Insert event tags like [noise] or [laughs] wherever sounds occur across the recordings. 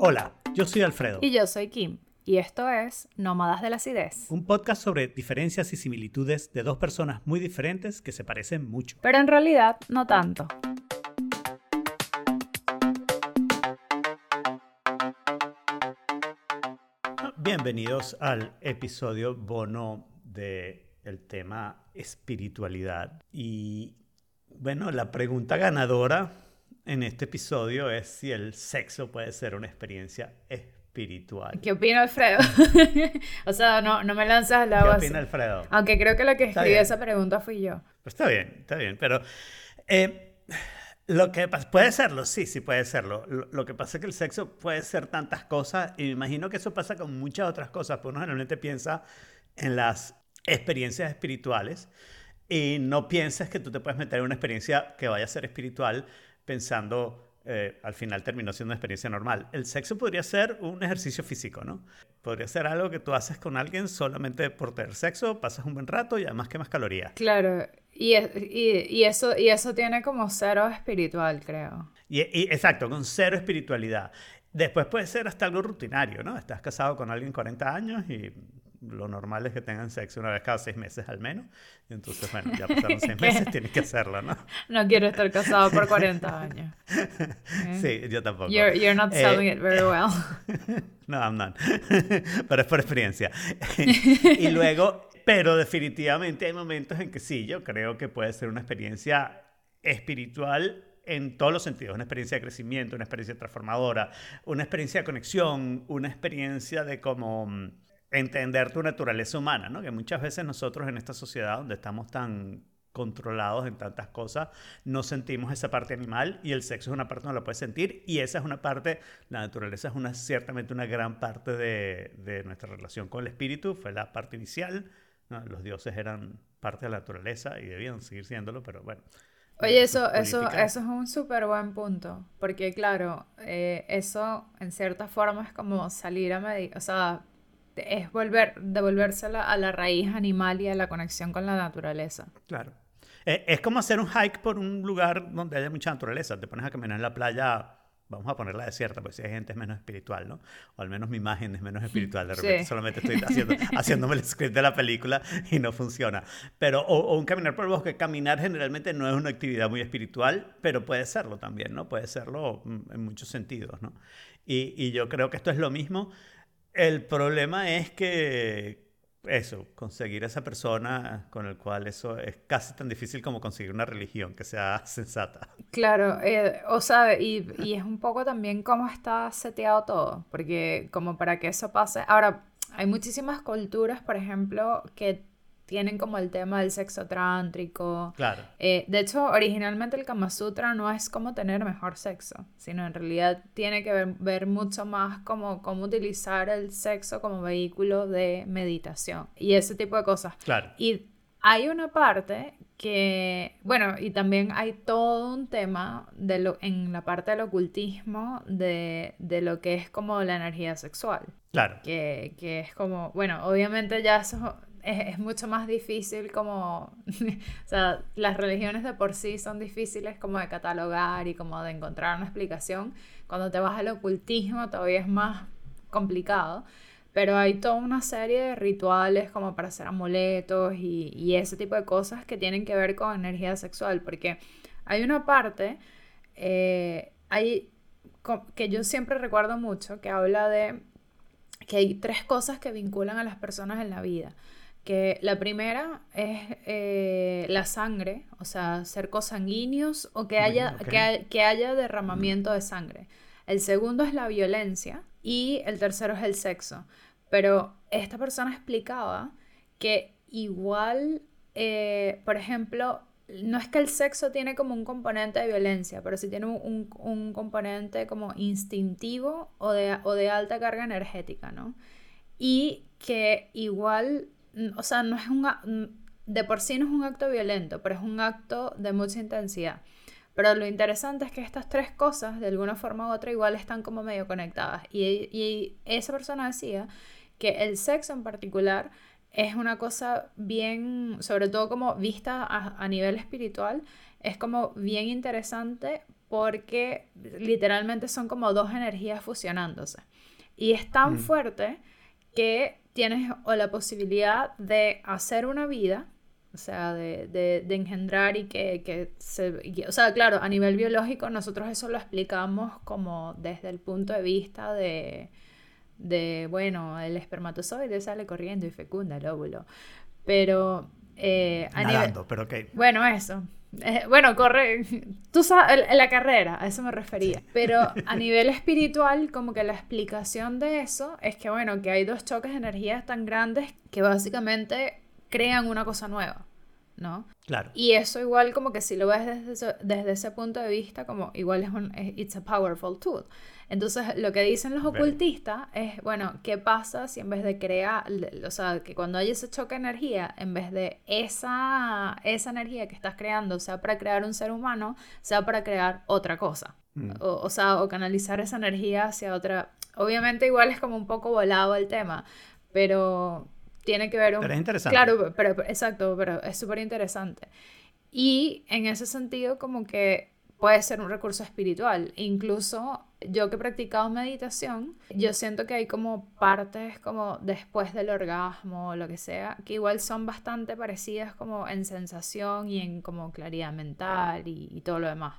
Hola, yo soy Alfredo. Y yo soy Kim. Y esto es Nómadas de la Acidez. Un podcast sobre diferencias y similitudes de dos personas muy diferentes que se parecen mucho. Pero en realidad no tanto. Bienvenidos al episodio bono del el tema espiritualidad. Y bueno, la pregunta ganadora en este episodio es si el sexo puede ser una experiencia espiritual. ¿Qué opina Alfredo? [laughs] o sea, no, no me lanzas al agua. ¿Qué opina Alfredo? Aunque creo que la que escribió esa pregunta fui yo. Pues está bien, está bien, pero eh, lo que puede serlo, sí, sí puede serlo. Lo, que pasa es que el sexo puede ser tantas cosas y me imagino que eso pasa con muchas otras cosas, porque uno generalmente piensa en las experiencias espirituales y no piensas que tú te puedes meter en una experiencia que vaya a ser espiritual pensando eh, al final terminó siendo una experiencia normal. El sexo podría ser un ejercicio físico, ¿no? Podría ser algo que tú haces con alguien solamente por tener sexo, pasas un buen rato y además quemas calorías. Claro, y, y, eso, y eso tiene como cero espiritual, creo. Y, exacto, con cero espiritualidad. Después puede ser hasta algo rutinario, ¿no? Estás casado con alguien 40 años y lo normal es que tengan sexo una vez cada seis meses al menos. Y entonces, bueno, ya [laughs] pasaron seis meses, tienes que hacerlo, ¿no? No quiero estar casado por 40 [laughs] años. Sí, yo tampoco. You're, you're not selling it very well. [laughs] no, I'm not. Pero es por experiencia. y luego, pero definitivamente hay momentos en que sí, yo creo que puede ser una experiencia espiritual en todos los sentidos, una experiencia de crecimiento, una experiencia transformadora, una experiencia de conexión, una experiencia de como mm, entender tu naturaleza humana, ¿no? Que muchas veces nosotros en esta sociedad donde estamos tan controlados en tantas cosas, no sentimos esa parte animal y el sexo es una parte donde lo puedes sentir y esa es una parte, la naturaleza es una, ciertamente una gran parte de, de nuestra relación con el espíritu, fue la parte inicial, los dioses eran parte de la naturaleza y debían seguir siéndolo, pero bueno. Oye, eso, eso, eso es un súper buen punto, porque claro, eh, eso en cierta forma es como salir a medir, o sea, es volver, devolverse a la, raíz animal y a la conexión con la naturaleza. Claro. Eh, es como hacer un hike por un lugar donde haya mucha naturaleza. Te pones a caminar en la playa, vamos a ponerla desierta, porque si hay gente es menos espiritual, ¿no? O al menos mi imagen es menos espiritual. De repente solamente estoy haciendo, [laughs] haciéndome el script de la película y no funciona. Pero, o, un caminar por el bosque. Caminar generalmente no es una actividad muy espiritual, pero puede serlo también, ¿no? Puede serlo mm, en muchos sentidos, ¿no? Y, y yo creo que esto es lo mismo el problema es que eso, conseguir esa persona con el cual eso es casi tan difícil como conseguir una religión que sea [laughs] sensata. Claro, eh, o sea, y, y, es un poco también cómo está seteado todo, porque como para que eso pase, ahora, hay muchísimas culturas, por ejemplo, que tienen como el tema del sexo trántrico. Claro. Eh, de hecho, originalmente el Kama Sutra no es como tener mejor sexo, sino en realidad tiene que ver, mucho más como cómo utilizar el sexo como vehículo de meditación y ese tipo de cosas. Claro. Y hay una parte que, bueno, y también hay todo un tema de lo, en la parte del ocultismo de, de lo que es como la energía sexual. Claro. Que, que es como, bueno, obviamente ya eso es, mucho más difícil como, [laughs] o sea, las religiones de por sí son difíciles como de catalogar y como de encontrar una explicación. Cuando te vas al ocultismo todavía es más complicado, pero hay toda una serie de rituales como para hacer amuletos y, y ese tipo de cosas que tienen que ver con energía sexual, porque hay una parte, eh, hay, que yo siempre recuerdo mucho, que habla de que hay tres cosas que vinculan a las personas en la vida que la primera es eh, la sangre, o sea, ser cosanguíneos o que haya, que, haya derramamiento de sangre. El segundo es la violencia y el tercero es el sexo. Pero esta persona explicaba que igual, eh, por ejemplo, no es que el sexo tiene como un componente de violencia, pero sí tiene un, un componente como instintivo o de, o de alta carga energética, ¿no? Y que igual o sea, no es un, de por sí no es un acto violento, pero es un acto de mucha intensidad. Pero lo interesante es que estas tres cosas, de alguna forma u otra, igual están como medio conectadas. Y, y esa persona decía que el sexo en particular es una cosa bien, sobre todo como vista a, a nivel espiritual, es como bien interesante porque literalmente son como dos energías fusionándose. Y es tan Mm. fuerte que tienes o la posibilidad de hacer una vida, o sea, de, de- de engendrar y que, que se... y- o sea, claro, a nivel biológico nosotros eso lo explicamos como desde el punto de vista de, de bueno, el espermatozoide sale corriendo y fecunda el óvulo. Pero eh, a nivel... Nadando, pero ok. Bueno, eso. Eh, bueno, corre, tú sabes, la carrera, a eso me refería. Pero a [laughs] nivel espiritual, como que la explicación de eso es que, bueno, que hay dos choques de energías tan grandes que básicamente crean una cosa nueva, ¿no? Claro. Y eso igual como que si lo ves desde ese, desde ese punto de vista, como igual es un, es- it's a powerful tool. Entonces, lo que dicen los ocultistas es, bueno, ¿qué pasa si en vez de crear, o sea, que cuando hay ese choque de energía, en vez de esa, esa energía que estás creando, sea para crear un ser humano, sea para crear otra cosa? Mm. O, o sea, o canalizar esa energía hacia otra. Obviamente igual es como un poco volado el tema, pero tiene que ver un... Pero es interesante. Claro, pero, pero- exacto, pero es súper interesante. Y en ese sentido como que puede ser un recurso espiritual. Incluso yo que he practicado meditación, yo siento que hay como partes como después del orgasmo o lo que sea, que igual son bastante parecidas como en sensación y en como claridad mental y, y todo lo demás.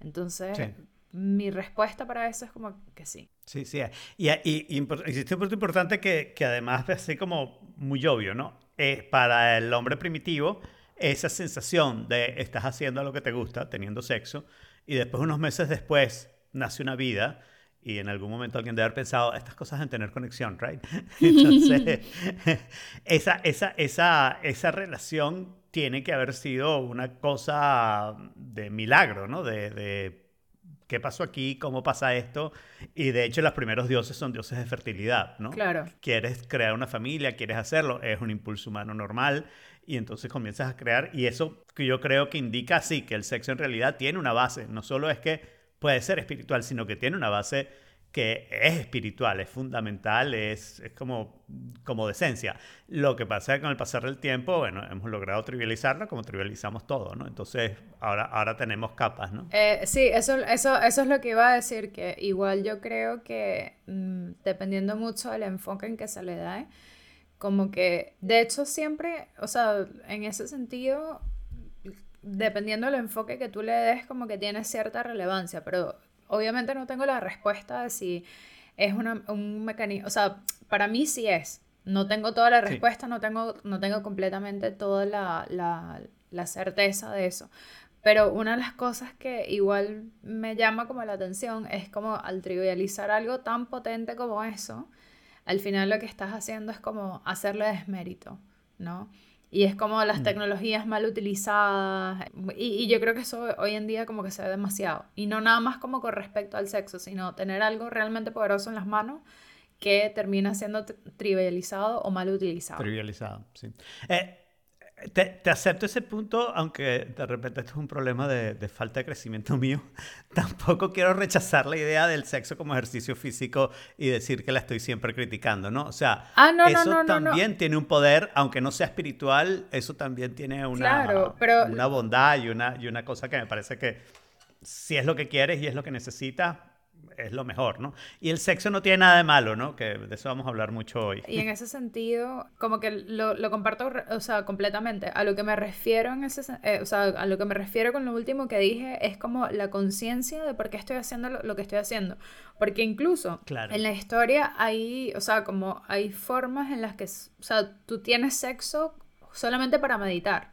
Entonces, Sí. Mi respuesta para eso es como que sí. Sí, sí. Y, y, y impor- existe un punto importante que, que además es así como muy obvio, ¿no? Eh, para el hombre primitivo, esa sensación de estás haciendo lo que te gusta, teniendo sexo, y después unos meses después nace una vida y en algún momento alguien debe haber pensado, estas cosas deben tener conexión, ¿right? [laughs] Entonces, [laughs] esa, esa, esa, esa relación tiene que haber sido una cosa de milagro, ¿no? De, de qué pasó aquí, cómo pasa esto. Y de hecho, los primeros dioses son dioses de fertilidad, ¿no? Claro. Quieres crear una familia, quieres hacerlo, es un impulso humano normal. Y entonces comienzas a crear. Y eso que yo creo que indica, sí, que el sexo en realidad tiene una base. No solo es que puede ser espiritual, sino que tiene una base que es espiritual, es fundamental, es, es como, como de esencia. Lo que pasa es que con el pasar del tiempo, bueno, hemos logrado trivializarlo como trivializamos todo, ¿no? Entonces, ahora, ahora tenemos capas, ¿no? Eh, sí, eso, eso, eso es lo que iba a decir, que igual yo creo que mm, dependiendo mucho del enfoque en que se le da, ¿eh? como que, de hecho siempre, o sea, en ese sentido, dependiendo del enfoque que tú le des, como que tiene cierta relevancia, pero obviamente no tengo la respuesta de si es una, un mecanismo, o sea, para mí sí es. No tengo toda la Sí. respuesta, no, tengo, no tengo completamente toda la, la, la certeza de eso. Pero una de las cosas que igual me llama como la atención es como al trivializar algo tan potente como eso, al final lo que estás haciendo es como hacerle desmérito, ¿no? Y es como las Mm. tecnologías mal utilizadas. Y, y yo creo que eso hoy en día como que se ve demasiado. Y no nada más como con respecto al sexo, sino tener algo realmente poderoso en las manos que termina siendo tri- trivializado o mal utilizado. Trivializado, sí. Eh, te, te acepto ese punto, aunque de repente esto es un problema de, de falta de crecimiento mío. [laughs] Tampoco quiero rechazar la idea del sexo como ejercicio físico y decir que la estoy siempre criticando, ¿no? O sea, Ah, no, eso no, no. también tiene un poder, aunque no sea espiritual, eso también tiene una, Claro, pero- una bondad y una, y una cosa que me parece que si es lo que quieres y es lo que necesitas, es lo mejor, ¿no? Y el sexo no tiene nada de malo, ¿no? Que de eso vamos a hablar mucho hoy. Y en ese sentido, como que lo, lo comparto, o sea, completamente. A lo que me refiero en ese, eh, o sea, a lo que me refiero con lo último que dije es como la conciencia de por qué estoy haciendo lo, lo que estoy haciendo. Porque incluso Claro. en la historia hay, o sea, como hay formas en las que, o sea, tú tienes sexo solamente para meditar.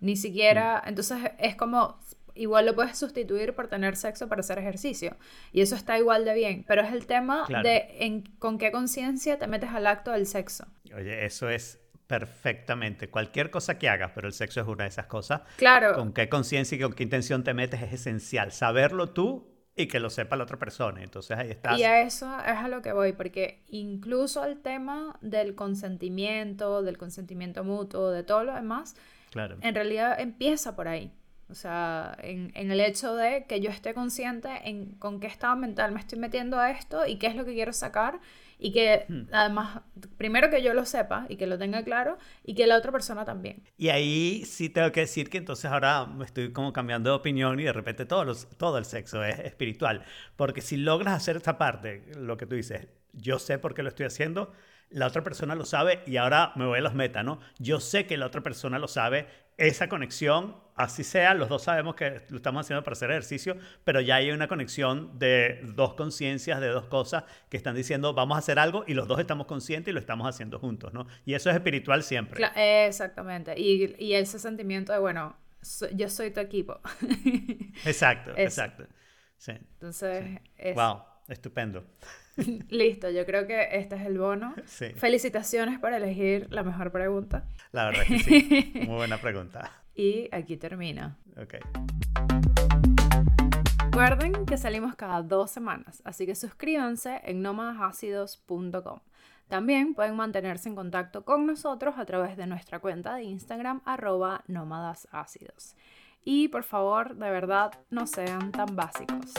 Ni siquiera, entonces es como, igual lo puedes sustituir por tener sexo para hacer ejercicio. Y eso está igual de bien. Pero es el tema Claro. de en, con qué conciencia te metes al acto del sexo. Oye, eso es perfectamente. Cualquier cosa que hagas, pero el sexo es una de esas cosas. Claro, Con qué conciencia y con qué intención te metes es esencial. Saberlo tú y que lo sepa la otra persona. Entonces ahí estás. y a eso es a lo que voy, porque incluso el tema del consentimiento, del consentimiento mutuo, de todo lo demás, Claro. en realidad empieza por ahí. O sea, en, en el hecho de que yo esté consciente en con qué estado mental me estoy metiendo a esto y qué es lo que quiero sacar Y que Hmm. además, primero que yo lo sepa y que lo tenga claro y que la otra persona también. Y ahí sí tengo que decir que entonces ahora me estoy como cambiando de opinión y de repente todo, los, todo el sexo es espiritual. Porque si logras hacer esta parte, lo que tú dices, yo sé por qué lo estoy haciendo, la otra persona lo sabe y ahora me voy a los meta, ¿no? Yo sé que la otra persona lo sabe, esa conexión, así sea, los dos sabemos que lo estamos haciendo para hacer ejercicio, pero ya hay una conexión de dos conciencias, de dos cosas que están diciendo, vamos a hacer algo y los dos estamos conscientes y lo estamos haciendo juntos, ¿no? Y eso es espiritual siempre. Eh, exactamente. Y, y ese sentimiento de, bueno, so- yo soy tu equipo. Exacto, [laughs] Eso. exacto. Sí. Entonces, es- Wow, estupendo. [laughs] listo, yo creo que este es el bono. Sí, Felicitaciones por elegir la mejor pregunta. la verdad que sí. [laughs] Muy buena pregunta. Y aquí termina. Ok. Recuerden que salimos cada dos semanas, así que suscríbanse en nómadasácidos.com. También pueden mantenerse en contacto con nosotros a través de nuestra cuenta de Instagram arroba nómadas ácidos. Y por favor, de verdad, no sean tan básicos.